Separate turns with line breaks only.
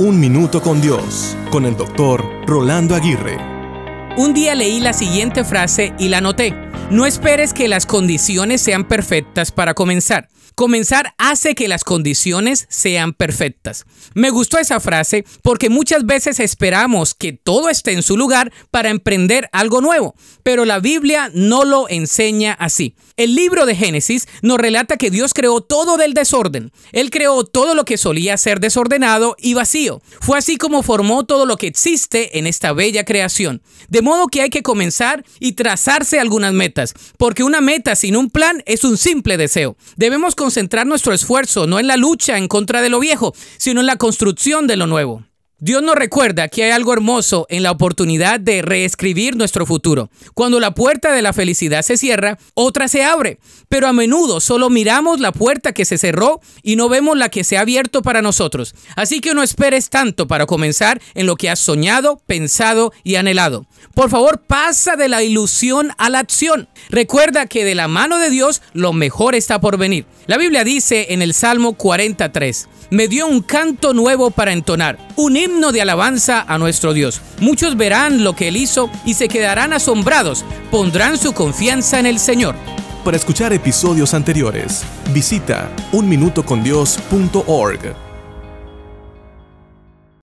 Un Minuto con Dios, con el doctor Rolando Aguirre.
Un día leí la siguiente frase y la noté. No esperes que las condiciones sean perfectas para comenzar. Comenzar hace que las condiciones sean perfectas. Me gustó esa frase porque muchas veces esperamos que todo esté en su lugar para emprender algo nuevo, pero la Biblia no lo enseña así. El libro de Génesis nos relata que Dios creó todo del desorden. Él creó todo lo que solía ser desordenado y vacío. Fue así como formó todo lo que existe en esta bella creación. De modo que hay que comenzar y trazarse algunas metas, porque una meta sin un plan es un simple deseo. Debemos concentrar nuestro esfuerzo no en la lucha en contra de lo viejo, sino en la construcción de lo nuevo. Dios nos recuerda que hay algo hermoso en la oportunidad de reescribir nuestro futuro. Cuando la puerta de la felicidad se cierra, otra se abre, pero a menudo solo miramos la puerta que se cerró y no vemos la que se ha abierto para nosotros. Así que no esperes tanto para comenzar en lo que has soñado, pensado y anhelado. Por favor, pasa de la ilusión a la acción. Recuerda que de la mano de Dios lo mejor está por venir. La Biblia dice en el Salmo 43, me dio un canto nuevo para entonar, un himno de alabanza a nuestro Dios. Muchos verán lo que Él hizo y se quedarán asombrados, pondrán su confianza en el Señor.
Para escuchar episodios anteriores, visita unminutocondios.org.